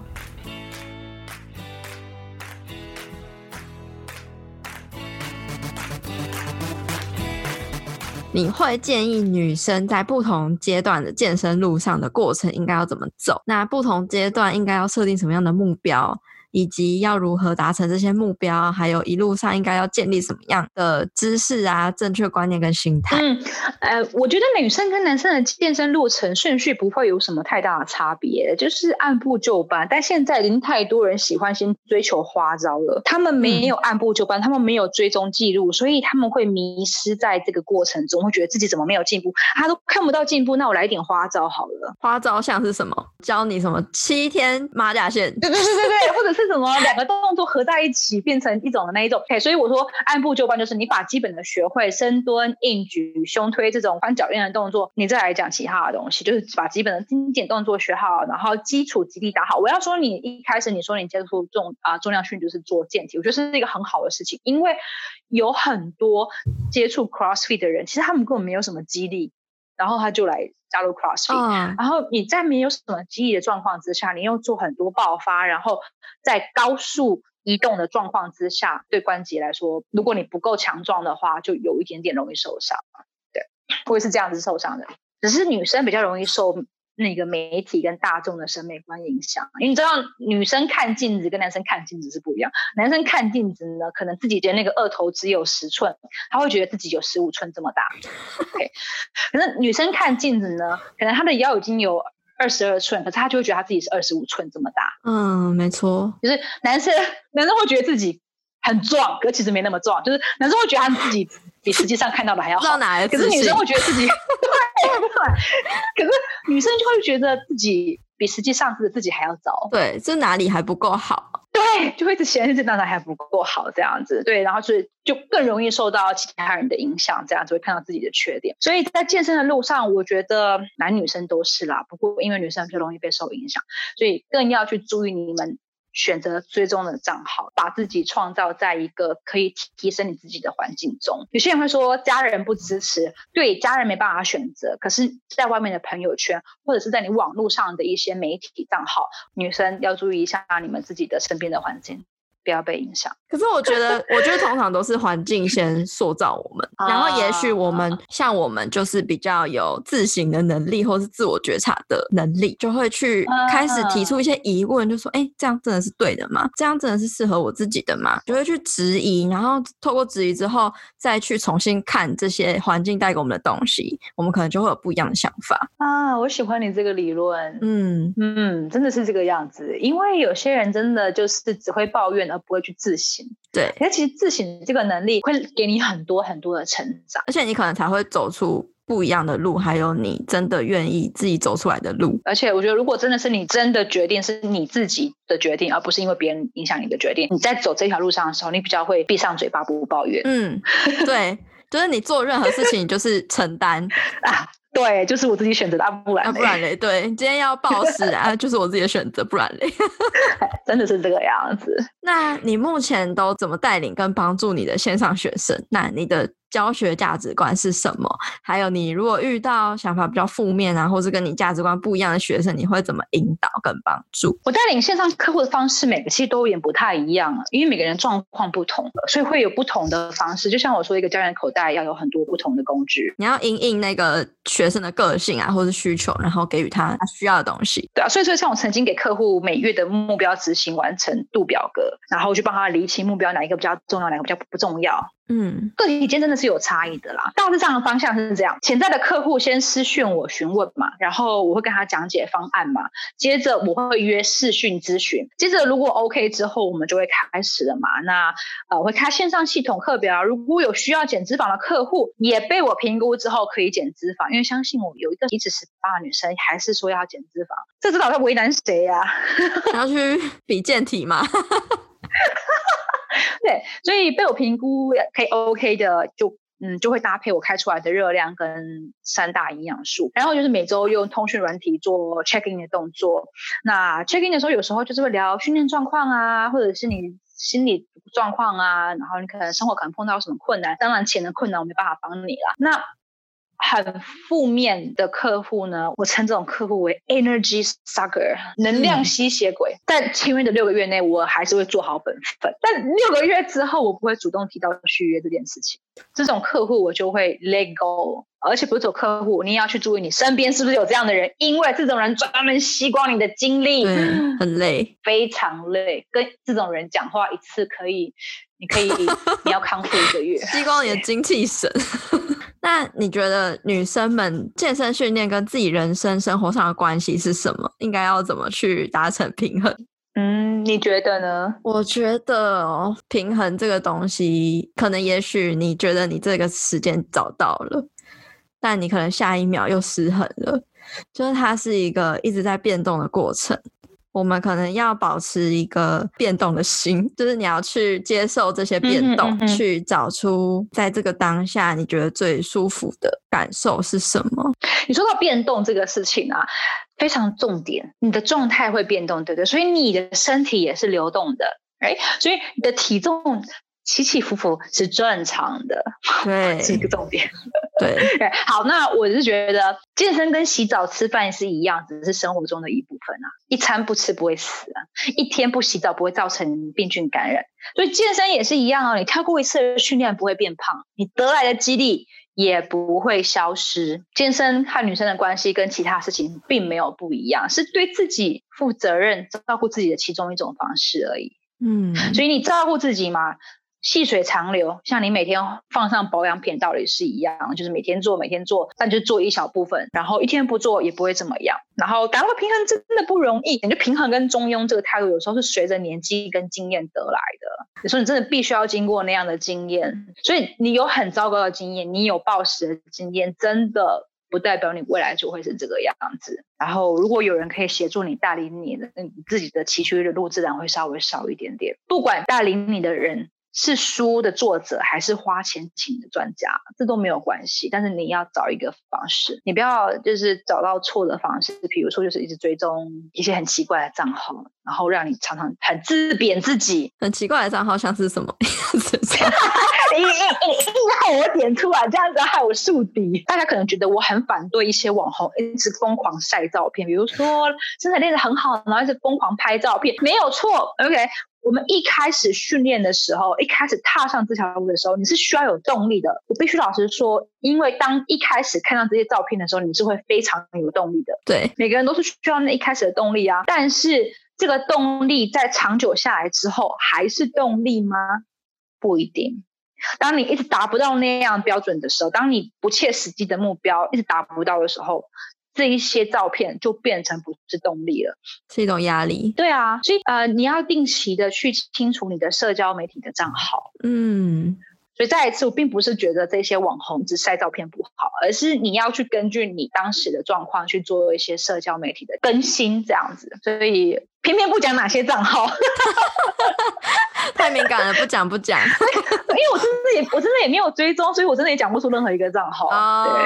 你会建议女生在不同阶段的健身路上的过程应该要怎么走？那不同阶段应该要设定什么样的目标？以及要如何达成这些目标，还有一路上应该要建立什么样的知识啊、正确观念跟心态。嗯，呃，我觉得女生跟男生的健身路程顺序不会有什么太大的差别，就是按部就班。但现在已经太多人喜欢先追求花招了，他们没有按部就班，嗯、他们没有追踪记录，所以他们会迷失在这个过程中，会觉得自己怎么没有进步，他都看不到进步。那我来一点花招好了。花招像是什么？教你什么七天马甲线？对对对对对，或者是。什么两个动作合在一起变成一种的那一种，OK，所以我说按部就班，就是你把基本的学会深蹲、硬举、胸推这种翻脚链的动作，你再来讲其他的东西，就是把基本的精简动作学好，然后基础肌力打好。我要说你一开始你说你接触重啊重量训就是做健体，我觉得是一个很好的事情，因为有很多接触 CrossFit 的人，其实他们根本没有什么肌力，然后他就来。加入 CrossFit，、uh, 然后你在没有什么记忆的状况之下，你又做很多爆发，然后在高速移动的状况之下，对关节来说，如果你不够强壮的话，就有一点点容易受伤。对，会是这样子受伤的。只是女生比较容易受那个媒体跟大众的审美观影响，因为你知道，女生看镜子跟男生看镜子是不一样。男生看镜子呢，可能自己觉得那个二头只有十寸，他会觉得自己有十五寸这么大。OK，可是女生看镜子呢，可能她的腰已经有二十二寸，可是她就会觉得她自己是二十五寸这么大。嗯，没错，就是男生 男生会觉得自己很壮，可其实没那么壮。就是男生会觉得他自己比实际上看到的还要好，可是女生会觉得自己。对，可是女生就会觉得自己比实际上是自己还要糟。对，这哪里还不够好？对，就会一直嫌弃这哪里还不够好这样子。对，然后所以就更容易受到其他人的影响，这样子会看到自己的缺点。所以在健身的路上，我觉得男女生都是啦。不过因为女生比较容易被受影响，所以更要去注意你们。选择追踪的账号，把自己创造在一个可以提升你自己的环境中。有些人会说家人不支持，对，家人没办法选择。可是，在外面的朋友圈，或者是在你网络上的一些媒体账号，女生要注意一下你们自己的身边的环境。不要被影响。可是我觉得，我觉得通常都是环境先塑造我们，然后也许我们像我们就是比较有自省的能力，或是自我觉察的能力，就会去开始提出一些疑问，就说：“哎，这样真的是对的吗？这样真的是适合我自己的吗？”就会去质疑，然后透过质疑之后，再去重新看这些环境带给我们的东西，我们可能就会有不一样的想法啊！我喜欢你这个理论，嗯嗯，真的是这个样子，因为有些人真的就是只会抱怨。不会去自省，对，而其实自省这个能力会给你很多很多的成长，而且你可能才会走出不一样的路，还有你真的愿意自己走出来的路。而且我觉得，如果真的是你真的决定是你自己的决定，而不是因为别人影响你的决定，你在走这条路上的时候，你比较会闭上嘴巴不抱怨。嗯，对，就是你做任何事情，你就是承担啊。对，就是我自己选择的，啊、不然、啊、不然嘞，对，今天要暴食 啊，就是我自己的选择，不然嘞，真的是这个样子。那你目前都怎么带领跟帮助你的线上学生？那你的教学价值观是什么？还有，你如果遇到想法比较负面啊，或是跟你价值观不一样的学生，你会怎么引导跟帮助？我带领线上客户的方式，每个系都有点不太一样，因为每个人状况不同的，所以会有不同的方式。就像我说，一个教练口袋要有很多不同的工具，你要因应那个学生的个性啊，或是需求，然后给予他他需要的东西。对啊，所以所以像我曾经给客户每月的目标执行完成度表格，然后去帮他厘清目标哪一个比较重要，哪个比较不重要。嗯，个体间真的是有差异的啦。大致上的方向是这样：潜在的客户先私讯我询问嘛，然后我会跟他讲解方案嘛，接着我会约视讯咨询，接着如果 OK 之后，我们就会开始了嘛。那呃，我会开线上系统课表，如果有需要减脂肪的客户，也被我评估之后可以减脂肪，因为相信我，有一个体脂十八的女生还是说要减脂肪，这知道在为难谁呀？要去比健体吗？对，所以被我评估可以 OK 的，就嗯就会搭配我开出来的热量跟三大营养素，然后就是每周用通讯软体做 checking 的动作。那 checking 的时候，有时候就是会聊训练状况啊，或者是你心理状况啊，然后你可能生活可能碰到什么困难，当然钱的困难我没办法帮你啦。那很负面的客户呢，我称这种客户为 energy sucker，能量吸血鬼。嗯、在签约的六个月内，我还是会做好本分。但六个月之后，我不会主动提到续约这件事情。这种客户我就会 let go，而且不是走客户，你也要去注意你身边是不是有这样的人，因为这种人专门吸光你的精力，很累，非常累。跟这种人讲话一次可以，你可以，你要康复一个月，吸光你的精气神。那你觉得女生们健身训练跟自己人生生活上的关系是什么？应该要怎么去达成平衡？嗯，你觉得呢？我觉得哦，平衡这个东西，可能也许你觉得你这个时间找到了，但你可能下一秒又失衡了，就是它是一个一直在变动的过程。我们可能要保持一个变动的心，就是你要去接受这些变动，嗯哼嗯哼，去找出在这个当下你觉得最舒服的感受是什么。你说到变动这个事情啊，非常重点，你的状态会变动，对不对？所以你的身体也是流动的，哎，所以你的体重起起伏伏是正常的，对，是一个重点。对对，好，那我是觉得健身跟洗澡、吃饭是一样，只是生活中的一部分啊。一餐不吃不会死啊，一天不洗澡不会造成病菌感染，所以健身也是一样哦。你跳过一次的训练不会变胖，你得来的肌力也不会消失。健身和女生的关系跟其他事情并没有不一样，是对自己负责任、照顾自己的其中一种方式而已。嗯，所以你照顾自己嘛。细水长流，像你每天放上保养品，道理是一样，就是每天做，每天做，但就做一小部分，然后一天不做也不会怎么样。然后达到平衡真的不容易，感觉平衡跟中庸这个态度，有时候是随着年纪跟经验得来的。有时候你真的必须要经过那样的经验，所以你有很糟糕的经验，你有暴食的经验，真的不代表你未来就会是这个样子。然后如果有人可以协助你带领你的，你自己的崎岖的路自然会稍微少一点点。不管带领你的人。是书的作者还是花钱请的专家，这都没有关系。但是你要找一个方式，你不要就是找到错的方式，比如说就是一直追踪一些很奇怪的账号，然后让你常常很自贬自己。很奇怪的账号像是什么？硬硬硬害我点出来，这样子害我树敌。大家可能觉得我很反对一些网红一直疯狂晒照片，比如说身材练得很好，然后一直疯狂拍照片，没有错。OK。我们一开始训练的时候，一开始踏上这条路的时候，你是需要有动力的。我必须老实说，因为当一开始看到这些照片的时候，你是会非常有动力的。对，每个人都是需要那一开始的动力啊。但是这个动力在长久下来之后，还是动力吗？不一定。当你一直达不到那样标准的时候，当你不切实际的目标一直达不到的时候。这一些照片就变成不是动力了，是一种压力。对啊，所以呃，你要定期的去清除你的社交媒体的账号。嗯，所以再一次，我并不是觉得这些网红只晒照片不好，而是你要去根据你当时的状况去做一些社交媒体的更新，这样子。所以偏偏不讲哪些账号。太敏感了，不讲不讲。因为我真的也，我真的也没有追踪，所以我真的也讲不出任何一个账号。Oh. 对，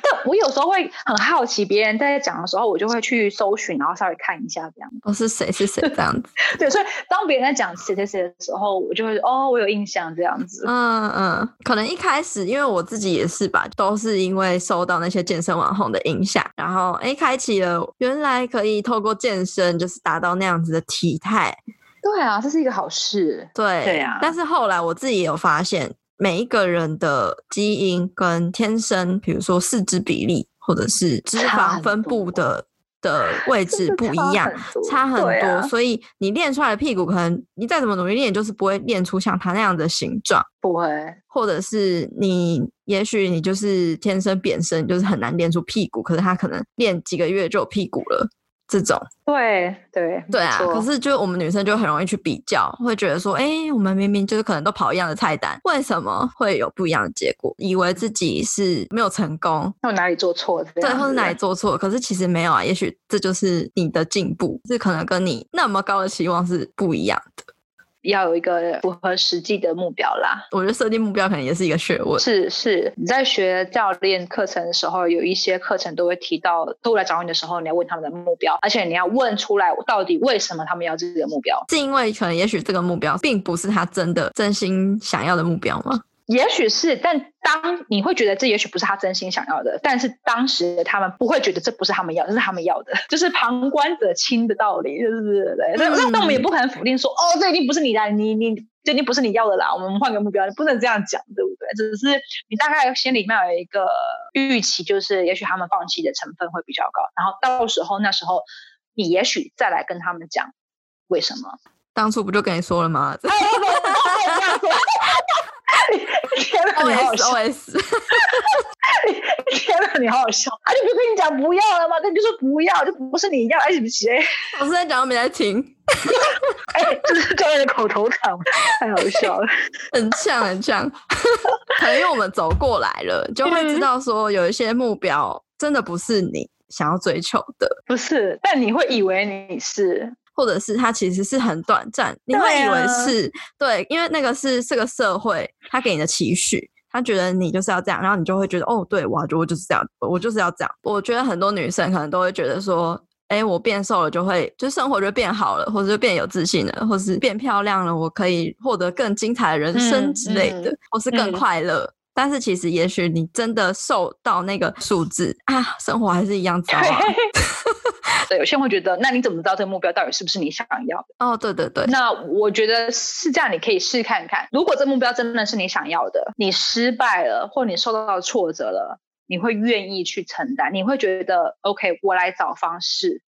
但我有时候会很好奇，别人在讲的时候，我就会去搜寻，然后稍微看一下这样。哦，是谁是谁这样子？对，所以当别人在讲谁谁谁的时候，我就会哦，我有印象这样子。嗯嗯，可能一开始因为我自己也是吧，都是因为受到那些健身网红的影响，然后哎，开启了原来可以透过健身就是达到那样子的体态。对啊，这是一个好事。对对啊，但是后来我自己也有发现，每一个人的基因跟天生，比如说四肢比例或者是脂肪分布的的 位置不一样，差很多。很多啊、所以你练出来的屁股，可能你再怎么努力练，就是不会练出像他那样的形状。不会，或者是你，也许你就是天生扁身，就是很难练出屁股，可是他可能练几个月就有屁股了。这种对对对啊，可是就我们女生就很容易去比较，会觉得说，哎，我们明明就是可能都跑一样的菜单，为什么会有不一样的结果？以为自己是没有成功，那我哪里做错，对，或是哪里做错，可是其实没有啊，也许这就是你的进步，是可能跟你那么高的期望是不一样的。要有一个符合实际的目标啦。我觉得设定目标可能也是一个学问。是是，你在学教练课程的时候，有一些课程都会提到，客户来找你的时候，你要问他们的目标，而且你要问出来，到底为什么他们要这个目标？是因为可能也许这个目标并不是他真的真心想要的目标吗？也许是，但当你会觉得这也许不是他真心想要的，但是当时他们不会觉得这不是他们要，这是他们要的，就是旁观者清的道理，就是对。那那、嗯、我们也不可能否定说，哦，这一定不是你的，你你这一定不是你要的啦，我们换个目标，你不能这样讲，对不对？只是你大概心里面有一个预期，就是也许他们放弃的成分会比较高，然后到时候那时候你也许再来跟他们讲为什么。当初不就跟你说了吗？天哪，你好好笑！天哪，你好好笑！啊，就不跟你讲不要了吗？那你就说不要，就不是你要，哎，对不起，我是在讲，我没在听。哎，这是教练的口头禅，太好笑了，很呛，很呛。可能因为我们走过来了，就会知道说有一些目标真的不是你想要追求的，不是，但你会以为你是。或者是它其实是很短暂，你会以为是对，因为那个是这个社会他给你的期许，他觉得你就是要这样，然后你就会觉得哦，对，我我就是这样，我就是要这样。我觉得很多女生可能都会觉得说，哎，我变瘦了就会，就生活就变好了，或者就变有自信了，或是变漂亮了，我可以获得更精彩的人生之类的，嗯嗯、或是更快乐。但是其实也许你真的瘦到那个数字啊，生活还是一样糟啊。对，有些人会觉得，那你怎么知道这个目标到底是不是你想要的？哦，对对对。那我觉得是这样，你可以试看看。如果这目标真的是你想要的，你失败了，或你受到了挫折了，你会愿意去承担，你会觉得 OK，我来找方式。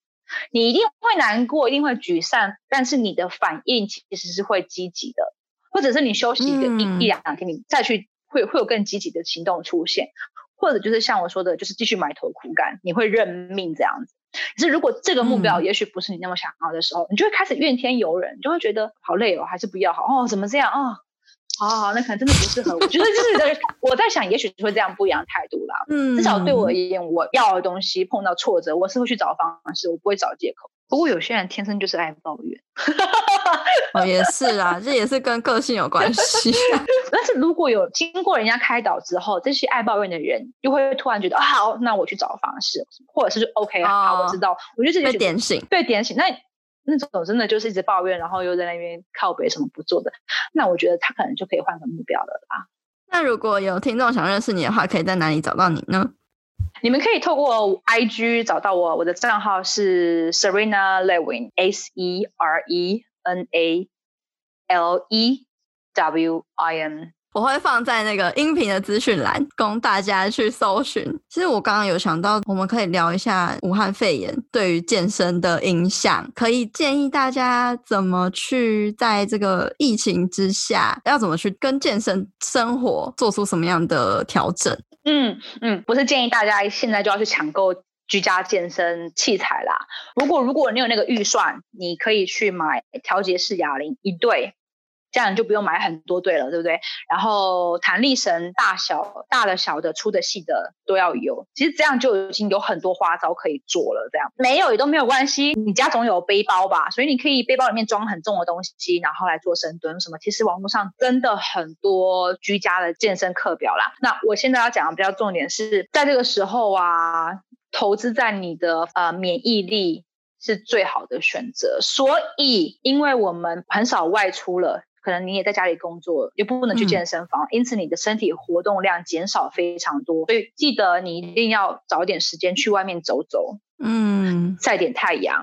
你一定会难过，一定会沮丧，但是你的反应其实是会积极的，或者是你休息一个一、嗯、一两天，你再去会会有更积极的行动出现，或者就是像我说的，就是继续埋头苦干，你会认命这样子。可是如果这个目标也许不是你那么想要的时候，嗯、你就会开始怨天尤人，你就会觉得好累哦，还是不要好哦，怎么这样啊？哦好好，那可能真的不适合我。我觉得就是 我在想，也许会这样不一样的态度啦。嗯，至少对我而言，我要的东西碰到挫折，我是会去找方式，我不会找借口。不过有些人天生就是爱抱怨。哦，也是啊，这也是跟个性有关系。但是如果有经过人家开导之后，这些爱抱怨的人又会突然觉得啊，好，那我去找方式，或者是就 OK，哦，好，我知道。我觉得这些被点醒，被点醒。那。那种真的就是一直抱怨，然后又在那边靠北什么不做的，那我觉得他可能就可以换个目标了啦。那如果有听众想认识你的话，可以在哪里找到你呢？你们可以透过 IG 找到我，我的账号是 Serena Lewin，S E R E N A L E W I N。我会放在那个音频的资讯栏，供大家去搜寻。其实我刚刚有想到，我们可以聊一下武汉肺炎对于健身的影响，可以建议大家怎么去在这个疫情之下，要怎么去跟健身生活做出什么样的调整。嗯嗯，不是建议大家现在就要去抢购居家健身器材啦。如果如果你有那个预算，你可以去买调节式哑铃一对。这样就不用买很多对了，对不对？然后弹力绳大小大的、小的、粗的、细的都要有。其实这样就已经有很多花招可以做了。这样没有也都没有关系，你家总有背包吧？所以你可以背包里面装很重的东西，然后来做深蹲什么。其实网络上真的很多居家的健身课表啦。那我现在要讲的比较重点是在这个时候啊，投资在你的呃免疫力是最好的选择。所以因为我们很少外出了。可能你也在家里工作，又不能去健身房，嗯，因此你的身体活动量减少非常多。所以记得你一定要找点时间去外面走走。嗯，晒点太阳，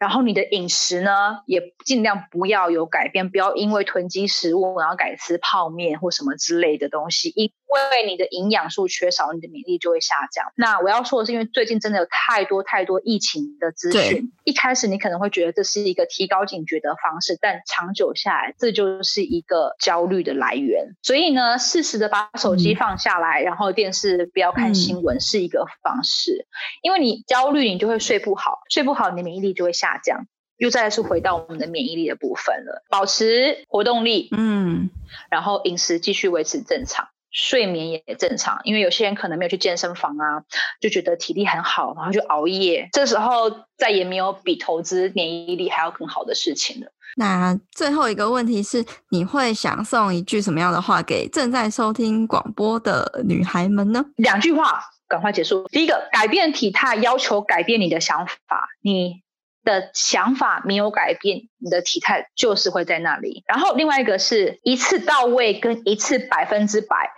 然后你的饮食呢，也尽量不要有改变，不要因为囤积食物，然后改吃泡面或什么之类的东西，因为你的营养素缺少，你的免疫力就会下降。那我要说的是，因为最近真的有太多太多疫情的资讯，一开始你可能会觉得这是一个提高警觉的方式，但长久下来，这就是一个焦虑的来源。所以呢，适时的把手机放下来，嗯、然后电视不要看新闻，是一个方式，嗯、因为你焦虑。你就会睡不好，睡不好，你的免疫力就会下降。又再次回到我们的免疫力的部分了，保持活动力，嗯，然后饮食继续维持正常，睡眠也正常。因为有些人可能没有去健身房啊，就觉得体力很好，然后就熬夜。这时候再也没有比投资免疫力还要更好的事情了。那最后一个问题是，你会想送一句什么样的话给正在收听广播的女孩们呢？两句话。赶快结束。第一个，改变体态要求改变你的想法，你的想法没有改变，你的体态就是会在那里。然后另外一个是一次到位跟一次百分之百，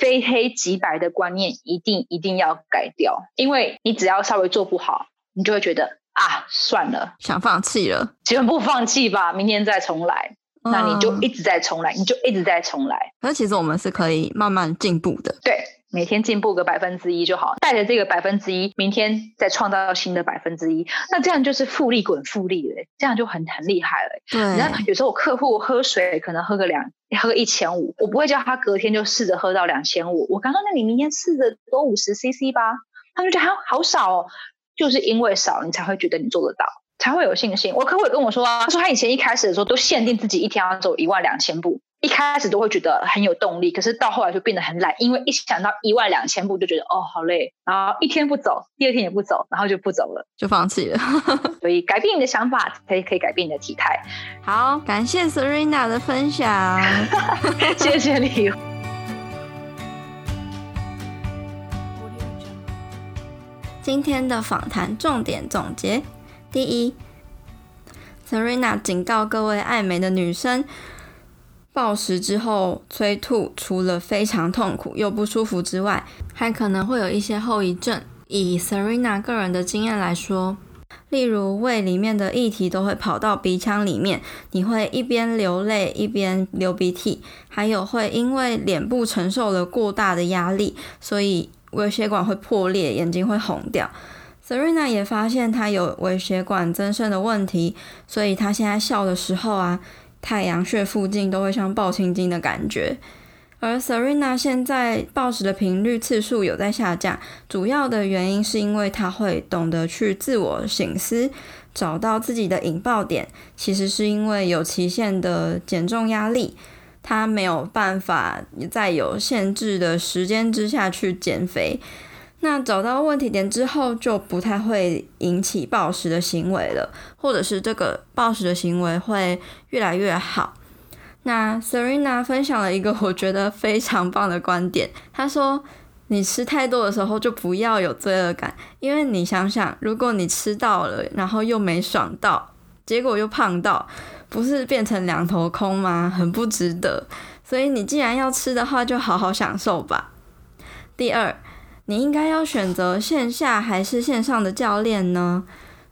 非黑即白的观念一定一定要改掉，因为你只要稍微做不好，你就会觉得啊，算了，想放弃了，全部放弃吧，明天再重来。嗯，那你就一直在重来，你就一直在重来。可是其实我们是可以慢慢进步的，对。每天进步个百分之一就好，带着这个百分之一，明天再创造新的百分之一，那这样就是复利滚复利了，这样就很很厉害了。对，你看有时候我客户喝水可能喝个两，喝个一千五，我不会叫他隔天就试着喝到两千五，我刚说那你明天试着多五十 CC 吧，他就觉得好好少哦，就是因为少，你才会觉得你做得到，才会有信心。我客户也跟我说啊，他说他以前一开始的时候都限定自己一天要走一万两千步。一开始都会觉得很有动力，可是到后来就变得很懒，因为一想到一万两千步就觉得哦好累，然后一天不走，第二天也不走，然后就不走了，就放弃了。所以改变你的想法，可以可以改变你的体态。好，感谢 Serena 的分享，谢谢你。今天的访谈重点总结：第一，Serena 警告各位爱美的女生。暴食之后催吐，除了非常痛苦又不舒服之外，还可能会有一些后遗症。以 Serena 个人的经验来说，例如胃里面的液体都会跑到鼻腔里面，你会一边流泪一边流鼻涕，还有会因为脸部承受了过大的压力，所以微血管会破裂，眼睛会红掉。Serena 也发现她有微血管增生的问题，所以她现在笑的时候啊。太阳穴附近都会像爆青筋的感觉，而 Serena 现在暴食的频率次数有在下降，主要的原因是因为她会懂得去自我省思，找到自己的引爆点。其实是因为有期限的减重压力，她没有办法在有限制的时间之下去减肥。那找到问题点之后，就不太会引起暴食的行为了，或者是这个暴食的行为会越来越好。那 Serena 分享了一个我觉得非常棒的观点，她说：“你吃太多的时候就不要有罪恶感，因为你想想，如果你吃到了，然后又没爽到，结果又胖到，不是变成两头空吗？很不值得。所以你既然要吃的话，就好好享受吧。”第二。你应该要选择线下还是线上的教练呢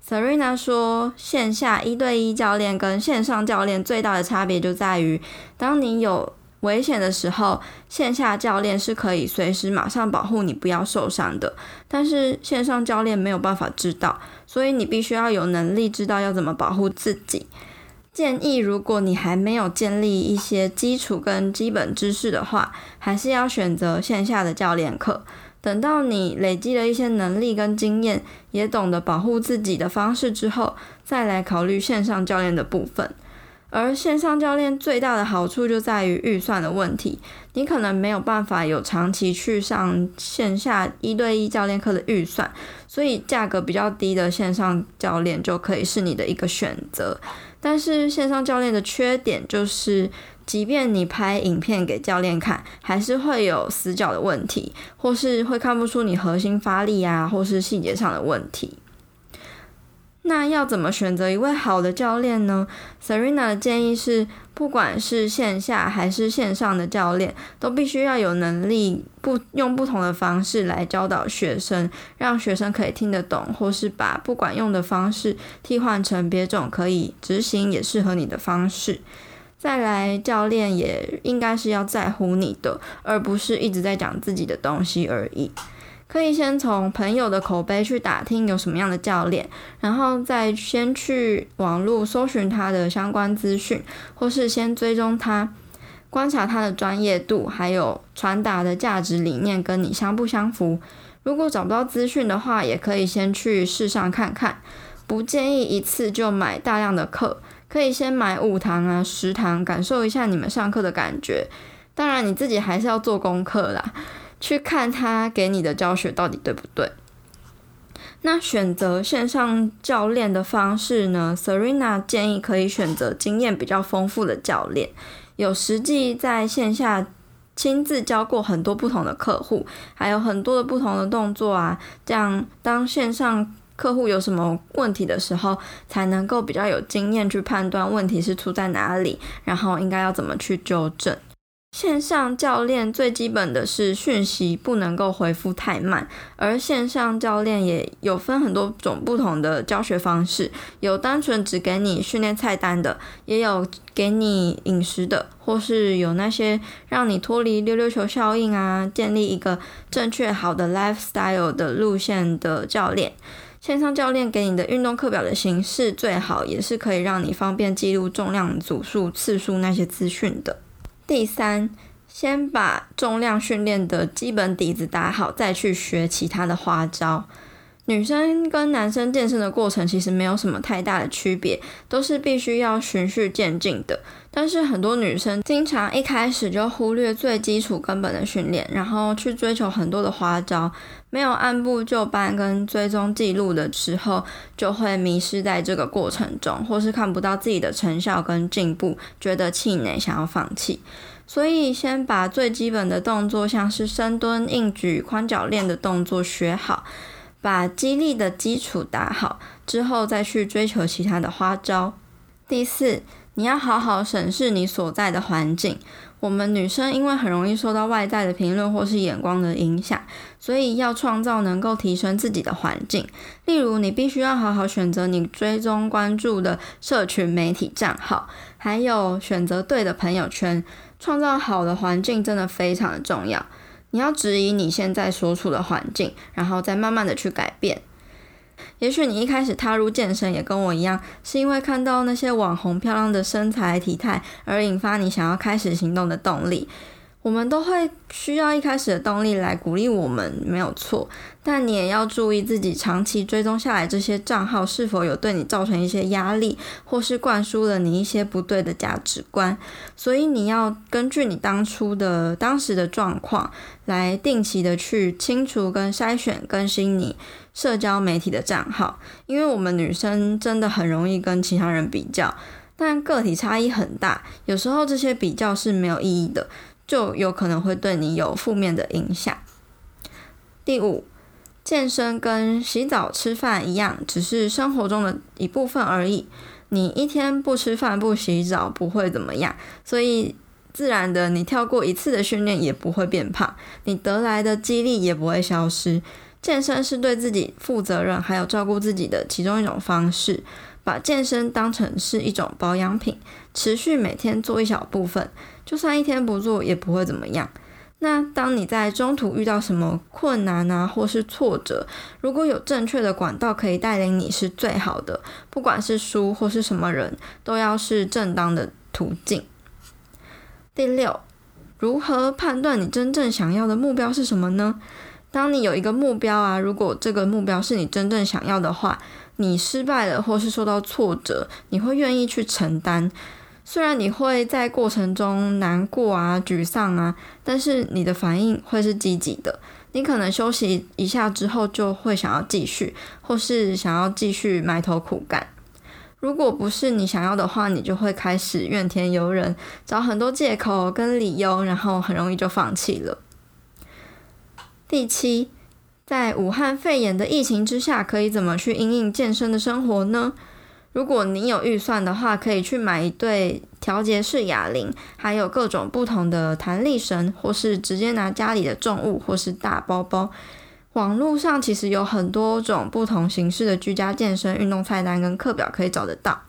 ？Serena 说，线下一对一教练跟线上教练最大的差别就在于，当你有危险的时候，线下教练是可以随时马上保护你不要受伤的，但是线上教练没有办法知道，所以你必须要有能力知道要怎么保护自己。建议，如果你还没有建立一些基础跟基本知识的话，还是要选择线下的教练课。等到你累积了一些能力跟经验，也懂得保护自己的方式之后，再来考虑线上教练的部分。而线上教练最大的好处就在于预算的问题，你可能没有办法有长期去上线下一对一教练课的预算，所以价格比较低的线上教练就可以是你的一个选择。但是线上教练的缺点就是，即便你拍影片给教练看，还是会有死角的问题，或是会看不出你核心发力啊，或是细节上的问题。那要怎么选择一位好的教练呢？Serena 的建议是，不管是线下还是线上的教练，都必须要有能力不用不同的方式来教导学生，让学生可以听得懂，或是把不管用的方式替换成别种可以执行也适合你的方式。再来，教练也应该是要在乎你的，而不是一直在讲自己的东西而已。可以先从朋友的口碑去打听有什么样的教练，然后再先去网络搜寻他的相关资讯，或是先追踪他，观察他的专业度，还有传达的价值理念跟你相不相符。如果找不到资讯的话，也可以先去试上看看，不建议一次就买大量的课。可以先买五堂啊、十堂，感受一下你们上课的感觉。当然，你自己还是要做功课啦，去看他给你的教学到底对不对。那选择线上教练的方式呢？Serena 建议可以选择经验比较丰富的教练，有实际在线下亲自教过很多不同的客户，还有很多的不同的动作啊，这样当线上。客户有什么问题的时候，才能够比较有经验去判断问题是出在哪里，然后应该要怎么去纠正。线上教练最基本的是讯息不能够回复太慢，而线上教练也有分很多种不同的教学方式，有单纯只给你训练菜单的，也有给你饮食的，或是有那些让你脱离溜溜球效应啊，建立一个正确好的 lifestyle 的路线的教练。线上教练给你的运动课表的形式最好也是可以让你方便记录重量组数、次数那些资讯的。第三，先把重量训练的基本底子打好，再去学其他的花招。女生跟男生健身的过程其实没有什么太大的区别，都是必须要循序渐进的。但是很多女生经常一开始就忽略最基础根本的训练，然后去追求很多的花招，没有按部就班跟追踪记录的时候，就会迷失在这个过程中，或是看不到自己的成效跟进步，觉得气馁，想要放弃。所以先把最基本的动作，像是深蹲、硬举、宽脚链的动作学好。把激励的基础打好之后，再去追求其他的花招。第四，你要好好审视你所在的环境。我们女生因为很容易受到外在的评论或是眼光的影响，所以要创造能够提升自己的环境。例如，你必须要好好选择你追踪关注的社群媒体账号，还有选择对的朋友圈。创造好的环境真的非常的重要。你要质疑你现在所处的环境，然后再慢慢的去改变。也许你一开始踏入健身也跟我一样，是因为看到那些网红漂亮的身材体态而引发你想要开始行动的动力。我们都会需要一开始的动力来鼓励我们，没有错。但你也要注意自己长期追踪下来这些账号是否有对你造成一些压力，或是灌输了你一些不对的价值观。所以你要根据你当初的当时的状况，来定期的去清除跟筛选更新你社交媒体的账号。因为我们女生真的很容易跟其他人比较，但个体差异很大，有时候这些比较是没有意义的。就有可能会对你有负面的影响。第五，健身跟洗澡、吃饭一样，只是生活中的一部分而已。你一天不吃饭、不洗澡，不会怎么样，所以自然的，你跳过一次的训练也不会变胖，你得来的肌力也不会消失。健身是对自己负责任，还有照顾自己的其中一种方式。把健身当成是一种保养品，持续每天做一小部分，就算一天不做也不会怎么样。那当你在中途遇到什么困难啊，或是挫折，如果有正确的管道可以带领你是最好的。不管是书或是什么人，都要是正当的途径。第六，如何判断你真正想要的目标是什么呢？当你有一个目标啊，如果这个目标是你真正想要的话，你失败了或是受到挫折，你会愿意去承担。虽然你会在过程中难过啊、沮丧啊，但是你的反应会是积极的。你可能休息一下之后，就会想要继续，或是想要继续埋头苦干。如果不是你想要的话，你就会开始怨天尤人，找很多借口跟理由，然后很容易就放弃了。第七，在武汉肺炎的疫情之下，可以怎么去应应健身的生活呢？如果你有预算的话，可以去买一对调节式哑铃，还有各种不同的弹力绳，或是直接拿家里的重物，或是大包包。网络上其实有很多种不同形式的居家健身运动菜单跟课表可以找得到。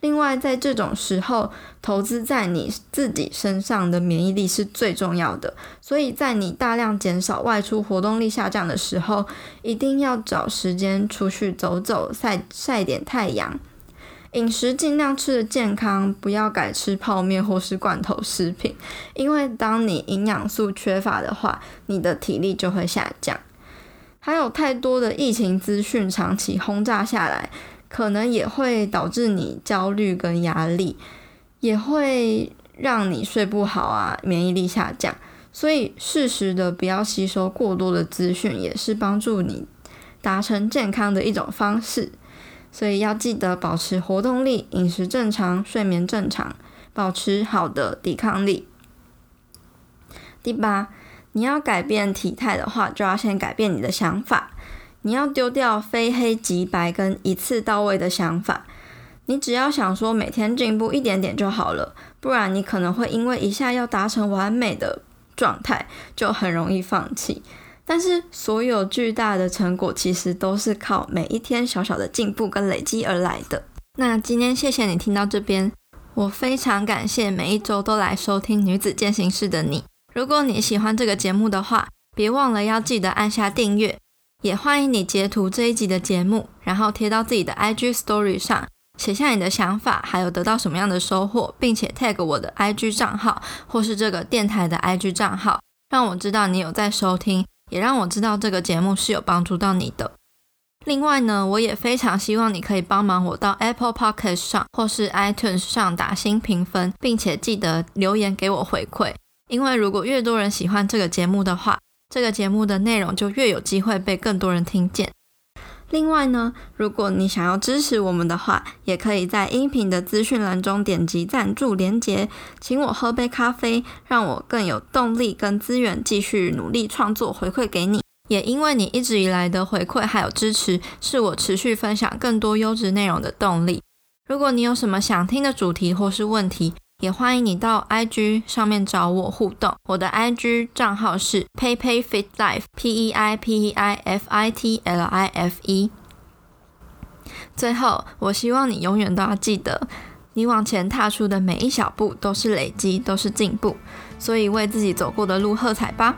另外，在这种时候，投资在你自己身上的免疫力是最重要的。所以在你大量减少外出、活动力下降的时候，一定要找时间出去走走、晒晒点太阳。饮食尽量吃得健康，不要改吃泡面或是罐头食品，因为当你营养素缺乏的话，你的体力就会下降。还有太多的疫情资讯长期轰炸下来。可能也会导致你焦虑跟压力，也会让你睡不好啊，免疫力下降。所以适时的不要吸收过多的资讯，也是帮助你达成健康的一种方式。所以要记得保持活动力、饮食正常、睡眠正常，保持好的抵抗力。第八，你要改变体态的话，就要先改变你的想法。你要丢掉非黑即白跟一次到位的想法，你只要想说每天进步一点点就好了，不然你可能会因为一下要达成完美的状态，就很容易放弃。但是所有巨大的成果其实都是靠每一天小小的进步跟累积而来的。那今天谢谢你听到这边，我非常感谢每一周都来收听女子践行室的你。如果你喜欢这个节目的话，别忘了要记得按下订阅。也欢迎你截图这一集的节目，然后贴到自己的 IG Story 上，写下你的想法，还有得到什么样的收获，并且 tag 我的 IG 账号或是这个电台的 IG 账号，让我知道你有在收听，也让我知道这个节目是有帮助到你的。另外呢，我也非常希望你可以帮忙我到 Apple p o c k e t 上或是 iTunes 上打新评分，并且记得留言给我回馈，因为如果越多人喜欢这个节目的话，这个节目的内容就越有机会被更多人听见。另外呢，如果你想要支持我们的话，也可以在音频的资讯栏中点击赞助连结，请我喝杯咖啡，让我更有动力跟资源继续努力创作，回馈给你。也因为你一直以来的回馈还有支持，是我持续分享更多优质内容的动力。如果你有什么想听的主题或是问题，也欢迎你到 IG 上面找我互动。我的 IG 账号是 peipei.fitlife，P E I P E I F I T L I F E。最后，我希望你永远都要记得，你往前踏出的每一小步都是累积，都是进步。所以，为自己走过的路喝彩吧！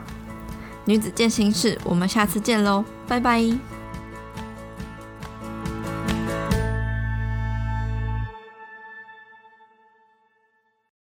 女子健心室，我们下次见喽，拜拜。